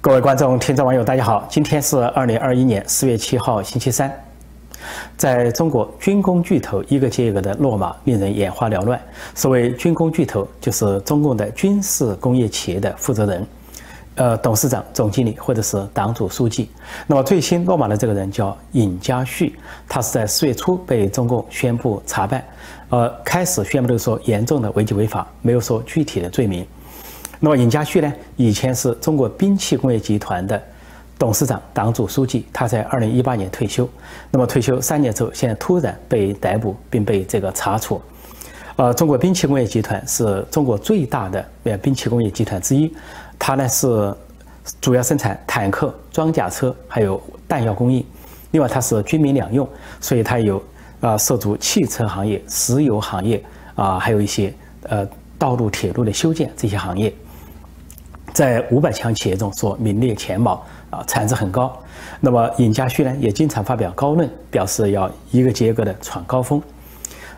各位观众、听众、网友，大家好！今天是二零二一年四月七号，星期三。在中国，军工巨头一个接一个的落马，令人眼花缭乱。所谓军工巨头，就是中共的军事工业企业的负责人，呃，董事长、总经理或者是党组书记。那么最新落马的这个人叫尹家旭，他是在四月初被中共宣布查办，呃，开始宣布的说严重的违纪违法，没有说具体的罪名。那么尹家旭呢？以前是中国兵器工业集团的董事长、党组书记。他在二零一八年退休。那么退休三年之后，现在突然被逮捕，并被这个查处。呃，中国兵器工业集团是中国最大的呃兵器工业集团之一。它呢是主要生产坦克、装甲车，还有弹药供应。另外，它是军民两用，所以它有啊涉足汽车行业、石油行业啊，还有一些呃道路、铁路的修建这些行业。在五百强企业中说名列前茅啊，产值很高。那么尹家旭呢，也经常发表高论，表示要一个接一个的闯高峰。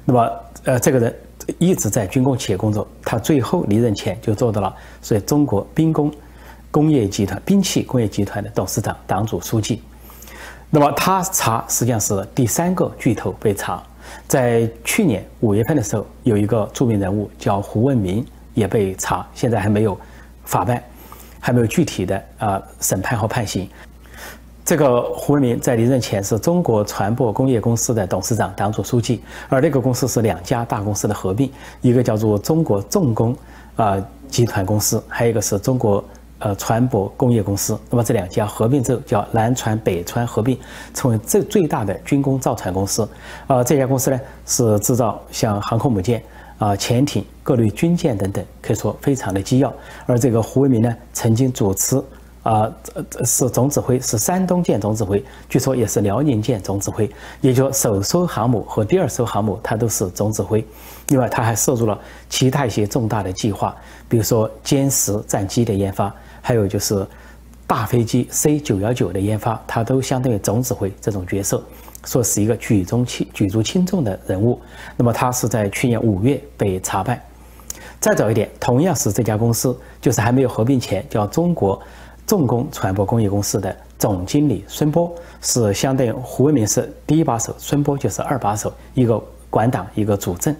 那么，呃，这个人一直在军工企业工作，他最后离任前就做到了，所以中国兵工工业集团、兵器工业集团的董事长、党组书记。那么他查实际上是第三个巨头被查，在去年五月份的时候，有一个著名人物叫胡文明也被查，现在还没有。法办还没有具体的啊审判和判刑。这个胡文明在离任前是中国船舶工业公司的董事长、党组书记，而那个公司是两家大公司的合并，一个叫做中国重工啊集团公司，还有一个是中国呃船舶工业公司。那么这两家合并之后叫南船北船合并，成为最最大的军工造船公司。啊，这家公司呢是制造像航空母舰。啊，潜艇、各类军舰等等，可以说非常的机要。而这个胡为民呢，曾经主持啊，是总指挥，是山东舰总指挥，据说也是辽宁舰总指挥。也就首艘航母和第二艘航母，他都是总指挥。另外，他还涉入了其他一些重大的计划，比如说歼十战机的研发，还有就是大飞机 C 九幺九的研发，他都相当于总指挥这种角色。说是一个举重轻举足轻重的人物，那么他是在去年五月被查办。再早一点，同样是这家公司，就是还没有合并前叫中国重工船舶工业公司的总经理孙波，是相当于胡文明是第一把手，孙波就是二把手，一个管党，一个主政。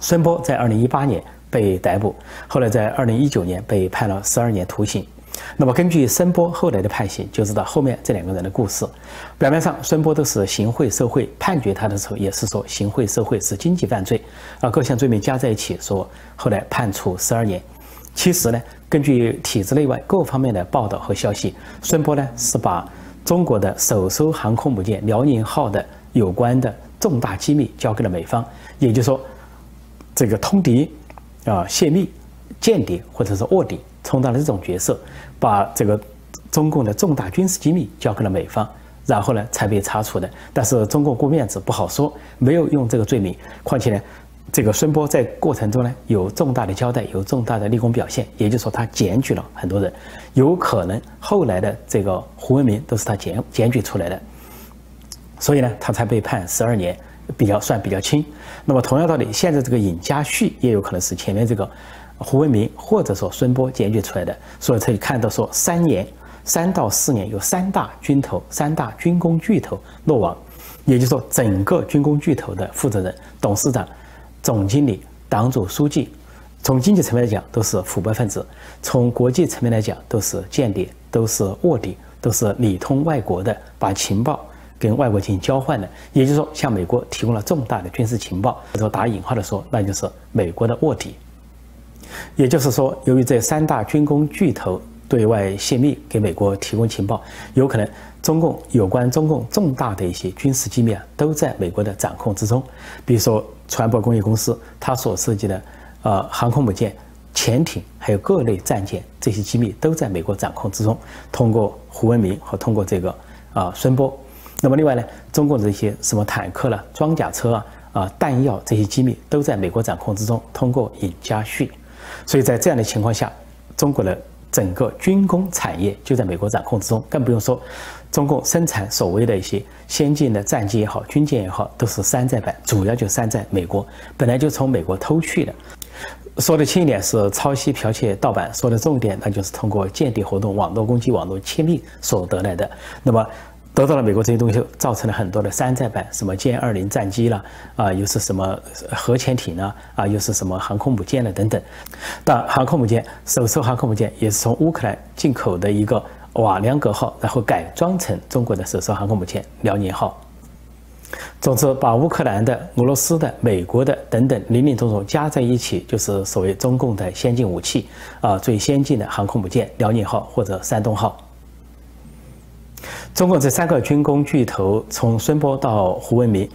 孙波在二零一八年被逮捕，后来在二零一九年被判了十二年徒刑。那么根据孙波后来的判刑，就知道后面这两个人的故事。表面上孙波都是行贿受贿，判决他的时候也是说行贿受贿是经济犯罪，啊，各项罪名加在一起说后来判处十二年。其实呢，根据体制内外各方面的报道和消息，孙波呢是把中国的首艘航空母舰辽宁号的有关的重大机密交给了美方，也就是说，这个通敌啊、泄密、间谍或者是卧底。充当了这种角色，把这个中共的重大军事机密交给了美方，然后呢才被查处的。但是中共顾面子不好说，没有用这个罪名。况且呢，这个孙波在过程中呢有重大的交代，有重大的立功表现，也就是说他检举了很多人，有可能后来的这个胡文明都是他检检举出来的，所以呢他才被判十二年，比较算比较轻。那么同样道理，现在这个尹家旭也有可能是前面这个。胡文明或者说孙波检举出来的，所以可以看到说三年三到四年有三大军头、三大军工巨头落网，也就是说整个军工巨头的负责人、董事长、总经理、党组书记，从经济层面来讲都是腐败分子，从国际层面来讲都是间谍、都是卧底、都是里通外国的，把情报跟外国进行交换的，也就是说向美国提供了重大的军事情报，或者打引号的说，那就是美国的卧底。也就是说，由于这三大军工巨头对外泄密，给美国提供情报，有可能中共有关中共重大的一些军事机密啊，都在美国的掌控之中。比如说，船舶工业公司它所设计的呃航空母舰、潜艇，还有各类战舰，这些机密都在美国掌控之中。通过胡文明和通过这个啊孙波，那么另外呢，中共的一些什么坦克了、装甲车啊、啊弹药这些机密都在美国掌控之中。通过尹家旭。所以在这样的情况下，中国的整个军工产业就在美国掌控之中，更不用说中共生产所谓的一些先进的战机也好、军舰也好，都是山寨版，主要就山寨美国，本来就从美国偷去的。说的轻一点是抄袭、剽窃、盗版；说的重一点，那就是通过间谍活动、网络攻击、网络窃密所得来的。那么，得到了美国这些东西，造成了很多的山寨版，什么歼二零战机了啊，又是什么核潜艇呢啊，又是什么航空母舰了等等。但航空母舰，首艘航空母舰也是从乌克兰进口的一个瓦良格号，然后改装成中国的首艘航空母舰辽宁号。总之，把乌克兰的、俄罗斯的、美国的等等林林总总加在一起，就是所谓中共的先进武器啊，最先进的航空母舰辽宁号或者山东号。中共这三个军工巨头，从孙波到胡文明。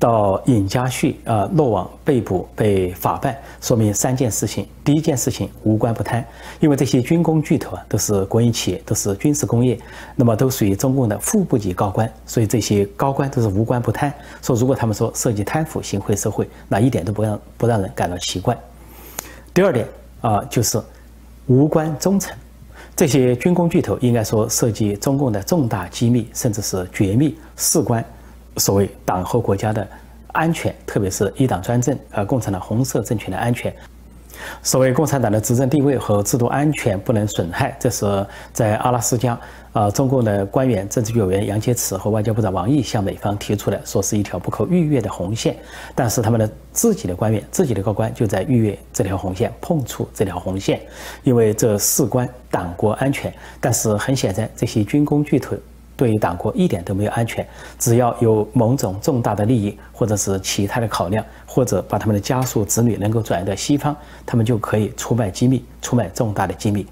到尹家旭啊落网被捕被法办，说明三件事情。第一件事情无官不贪，因为这些军工巨头啊都是国营企业，都是军事工业，那么都属于中共的副部级高官，所以这些高官都是无官不贪。说如果他们说涉及贪腐行贿受贿，那一点都不让不让人感到奇怪。第二点啊就是无官忠诚，这些军工巨头应该说涉及中共的重大机密，甚至是绝密，事关。所谓党和国家的安全，特别是一党专政，和，共产党红色政权的安全。所谓共产党的执政地位和制度安全不能损害，这是在阿拉斯加，啊，中共的官员、政治局委员杨洁篪和外交部长王毅向美方提出来，说是一条不可逾越的红线。但是他们的自己的官员、自己的高官就在逾越这条红线，碰触这条红线，因为这事关党国安全。但是很显然，这些军工巨头。对于党国一点都没有安全，只要有某种重大的利益，或者是其他的考量，或者把他们的家属子女能够转移到西方，他们就可以出卖机密，出卖重大的机密。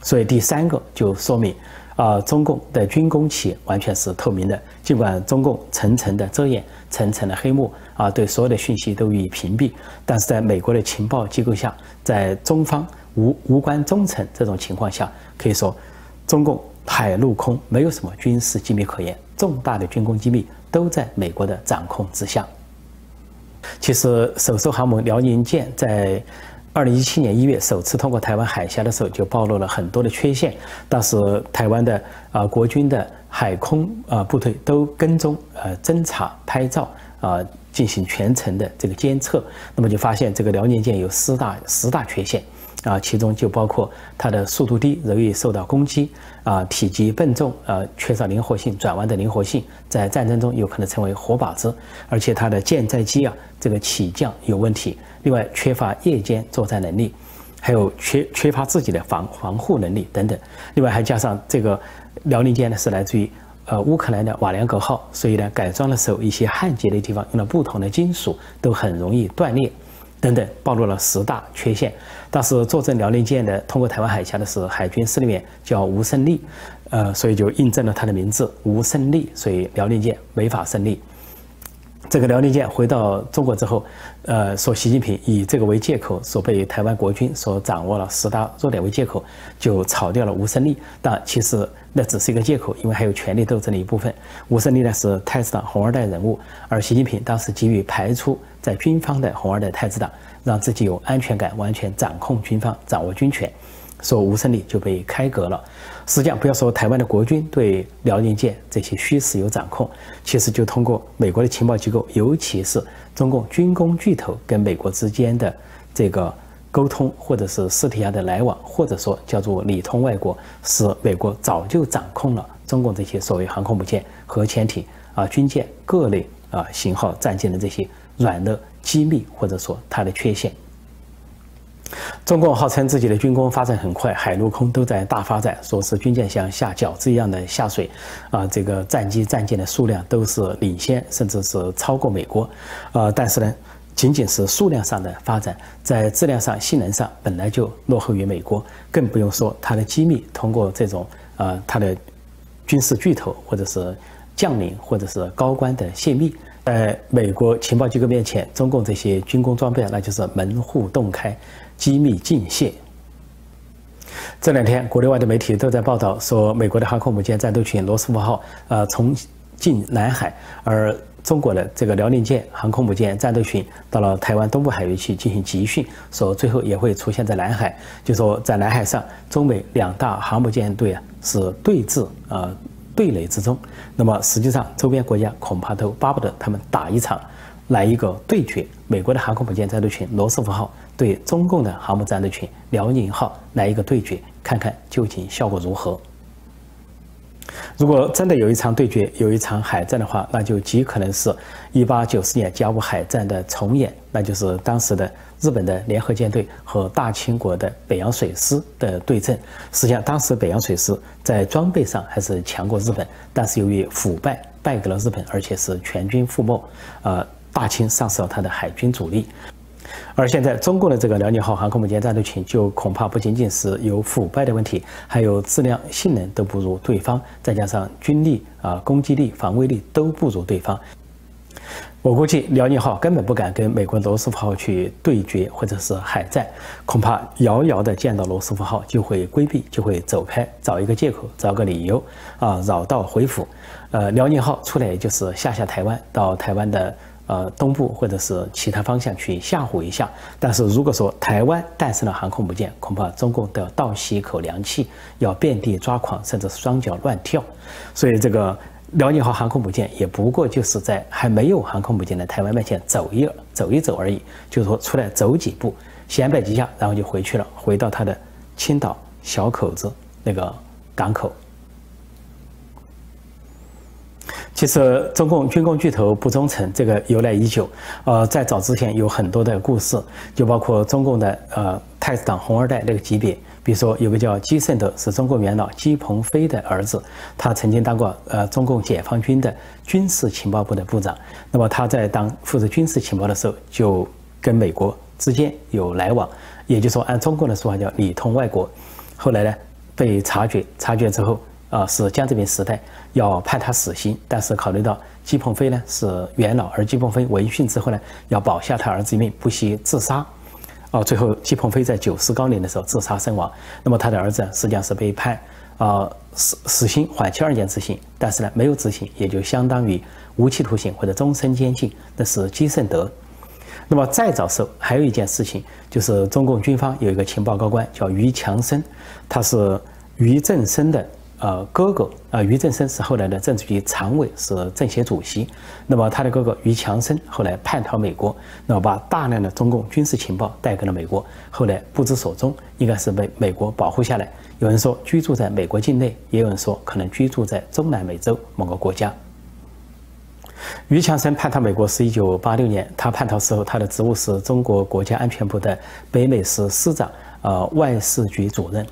所以第三个就说明，啊，中共的军工企业完全是透明的，尽管中共层层的遮掩，层层的黑幕，啊，对所有的讯息都予以屏蔽，但是在美国的情报机构下，在中方无无关忠诚这种情况下，可以说，中共。海陆空没有什么军事机密可言，重大的军工机密都在美国的掌控之下。其实，首艘航母辽宁舰在二零一七年一月首次通过台湾海峡的时候，就暴露了很多的缺陷。当时，台湾的啊国军的海空啊部队都跟踪、呃侦查、拍照啊，进行全程的这个监测，那么就发现这个辽宁舰有四大十大缺陷。啊，其中就包括它的速度低，容易受到攻击；啊，体积笨重，呃，缺少灵活性，转弯的灵活性，在战争中有可能成为活靶子；而且它的舰载机啊，这个起降有问题。另外，缺乏夜间作战能力，还有缺缺乏自己的防防护能力等等。另外，还加上这个辽宁舰呢，是来自于呃乌克兰的瓦良格号，所以呢，改装的时候一些焊接的地方用了不同的金属，都很容易断裂。等等，暴露了十大缺陷。当时坐镇辽宁舰的，通过台湾海峡的是海军司令员，叫吴胜利，呃，所以就印证了他的名字吴胜利，所以辽宁舰没法胜利。这个辽宁舰回到中国之后，呃，说习近平以这个为借口，说被台湾国军所掌握了十大弱点为借口，就炒掉了吴胜利。但其实那只是一个借口，因为还有权力斗争的一部分。吴胜利呢是太子党红二代人物，而习近平当时急于排除。在军方的红二代太子党，让自己有安全感，完全掌控军方，掌握军权，说吴胜利就被开革了。实际上，不要说台湾的国军对辽宁舰这些虚实有掌控，其实就通过美国的情报机构，尤其是中共军工巨头跟美国之间的这个沟通，或者是私底下的来往，或者说叫做里通外国，使美国早就掌控了中共这些所谓航空母舰、核潜艇啊、军舰各类啊型号战舰的这些。软的机密，或者说它的缺陷。中共号称自己的军工发展很快，海陆空都在大发展，说是军舰像下饺子一样的下水，啊，这个战机战舰的数量都是领先，甚至是超过美国，呃，但是呢，仅仅是数量上的发展，在质量上、性能上本来就落后于美国，更不用说它的机密通过这种呃它的军事巨头或者是将领或者是高官的泄密。在美国情报机构面前，中共这些军工装备那就是门户洞开，机密尽泄。这两天，国内外的媒体都在报道说，美国的航空母舰战斗群“罗斯福号”呃从进南海，而中国的这个辽宁舰航空母舰战斗群到了台湾东部海域去进行集训，说最后也会出现在南海。就说在南海上，中美两大航母舰队啊是对峙啊。对垒之中，那么实际上周边国家恐怕都巴不得他们打一场，来一个对决，美国的航空母舰战斗群罗斯福号对中共的航母战斗群辽宁号来一个对决，看看究竟效果如何。如果真的有一场对决，有一场海战的话，那就极可能是1894年甲午海战的重演，那就是当时的日本的联合舰队和大清国的北洋水师的对阵。实际上，当时北洋水师在装备上还是强过日本，但是由于腐败败给了日本，而且是全军覆没，呃，大清丧失了他的海军主力。而现在，中共的这个辽宁号航空母舰战斗群就恐怕不仅仅是有腐败的问题，还有质量、性能都不如对方，再加上军力啊、攻击力、防卫力都不如对方。我估计辽宁号根本不敢跟美国罗斯福号去对决或者是海战，恐怕遥遥的见到罗斯福号就会规避，就会走开，找一个借口，找个理由啊，绕道回府。呃，辽宁号出来就是下下台湾，到台湾的。呃，东部或者是其他方向去吓唬一下，但是如果说台湾诞生了航空母舰，恐怕中共都要倒吸一口凉气，要遍地抓狂，甚至双脚乱跳。所以这个辽宁号航空母舰也不过就是在还没有航空母舰的台湾面前走一走一走而已，就是说出来走几步，显摆几下，然后就回去了，回到他的青岛小口子那个港口。其实，中共军工巨头不忠诚，这个由来已久。呃，在早之前有很多的故事，就包括中共的呃太子党红二代那个级别。比如说，有个叫基慎德，是中共元老姬鹏飞的儿子，他曾经当过呃中共解放军的军事情报部的部长。那么他在当负责军事情报的时候，就跟美国之间有来往，也就是说，按中共的说法叫里通外国。后来呢，被察觉，察觉之后。啊，是江泽民时代要判他死刑，但是考虑到姬鹏飞呢是元老，而姬鹏飞闻讯之后呢，要保下他儿子一命，不惜自杀。哦，最后姬鹏飞在九十高龄的时候自杀身亡。那么他的儿子实际上是被判啊死死刑，缓期二年执行，但是呢没有执行，也就相当于无期徒刑或者终身监禁。那是基慎德。那么再早时候还有一件事情，就是中共军方有一个情报高官叫于强生，他是于正声的。呃，哥哥啊，于正声是后来的政治局常委，是政协主席。那么他的哥哥于强生后来叛逃美国，那么把大量的中共军事情报带给了美国，后来不知所踪，应该是被美国保护下来。有人说居住在美国境内，也有人说可能居住在中南美洲某个国家。于强生叛逃美国是一九八六年，他叛逃时候，他的职务是中国国家安全部的北美司司长，呃，外事局主任。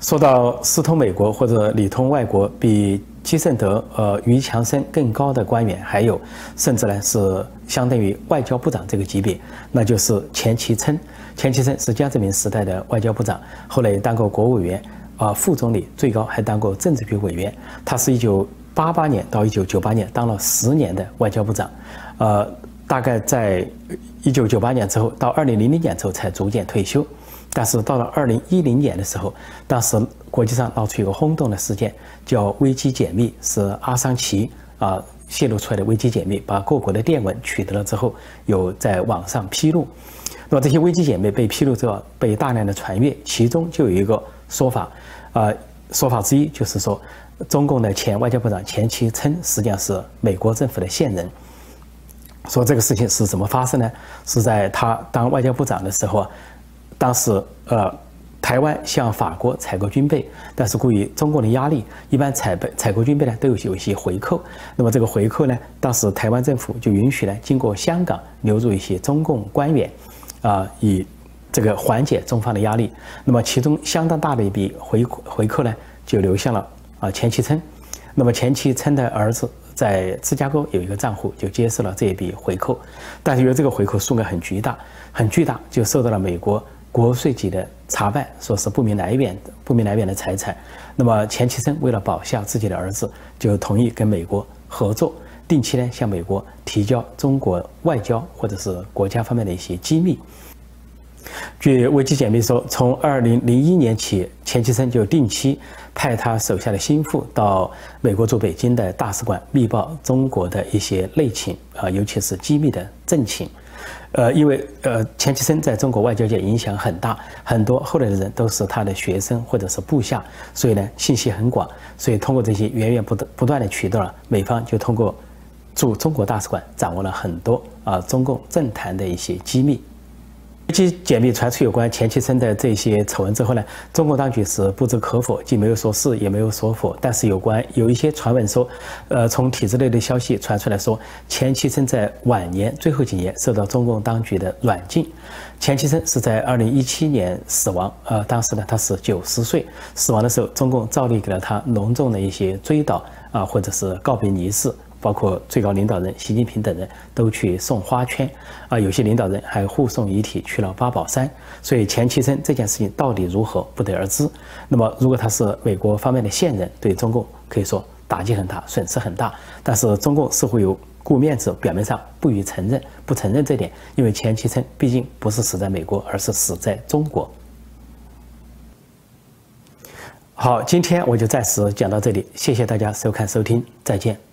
说到私通美国或者里通外国，比基慎德、呃于强生更高的官员还有，甚至呢是相当于外交部长这个级别，那就是钱其琛。钱其琛是江泽民时代的外交部长，后来当过国务委员，啊副总理，最高还当过政治局委员。他是一九八八年到一九九八年当了十年的外交部长，呃，大概在一九九八年之后到二零零零年之后才逐渐退休。但是到了二零一零年的时候，当时国际上闹出一个轰动的事件，叫危机解密，是阿桑奇啊泄露出来的危机解密，把各国的电文取得了之后，有在网上披露。那么这些危机解密被披露之后，被大量的传阅，其中就有一个说法，啊，说法之一就是说，中共的前外交部长钱其琛实际上是美国政府的线人。说这个事情是怎么发生呢？是在他当外交部长的时候啊。当时，呃，台湾向法国采购军备，但是故于中共的压力，一般采备采购军备呢都有有一些回扣。那么这个回扣呢，当时台湾政府就允许呢，经过香港流入一些中共官员，啊，以这个缓解中方的压力。那么其中相当大的一笔回回扣呢，就流向了啊钱其琛。那么钱其琛的儿子在芝加哥有一个账户，就接受了这一笔回扣。但是因为这个回扣数额很巨大，很巨大，就受到了美国。国税局的查办，说是不明来源的不明来源的财产。那么钱其琛为了保下自己的儿子，就同意跟美国合作，定期呢向美国提交中国外交或者是国家方面的一些机密。据危机解密说，从二零零一年起，钱其琛就定期派他手下的心腹到美国驻北京的大使馆密报中国的一些内情啊，尤其是机密的政情。呃，因为呃，钱其琛在中国外交界影响很大，很多后来的人都是他的学生或者是部下，所以呢，信息很广，所以通过这些源源不断不断的渠道，美方就通过驻中国大使馆掌握了很多啊中共政坛的一些机密。其解密传出有关钱其琛的这些丑闻之后呢，中国当局是不置可否，既没有说是，也没有说否。但是有关有一些传闻说，呃，从体制内的消息传出来说，钱其琛在晚年最后几年受到中共当局的软禁。钱其琛是在二零一七年死亡，呃，当时呢他是九十岁，死亡的时候，中共照例给了他隆重的一些追悼啊，或者是告别仪式。包括最高领导人习近平等人都去送花圈，啊，有些领导人还护送遗体去了八宝山。所以钱其琛这件事情到底如何，不得而知。那么，如果他是美国方面的线人，对中共可以说打击很大，损失很大。但是中共似乎有顾面子，表面上不予承认，不承认这点，因为钱其琛毕竟不是死在美国，而是死在中国。好，今天我就暂时讲到这里，谢谢大家收看收听，再见。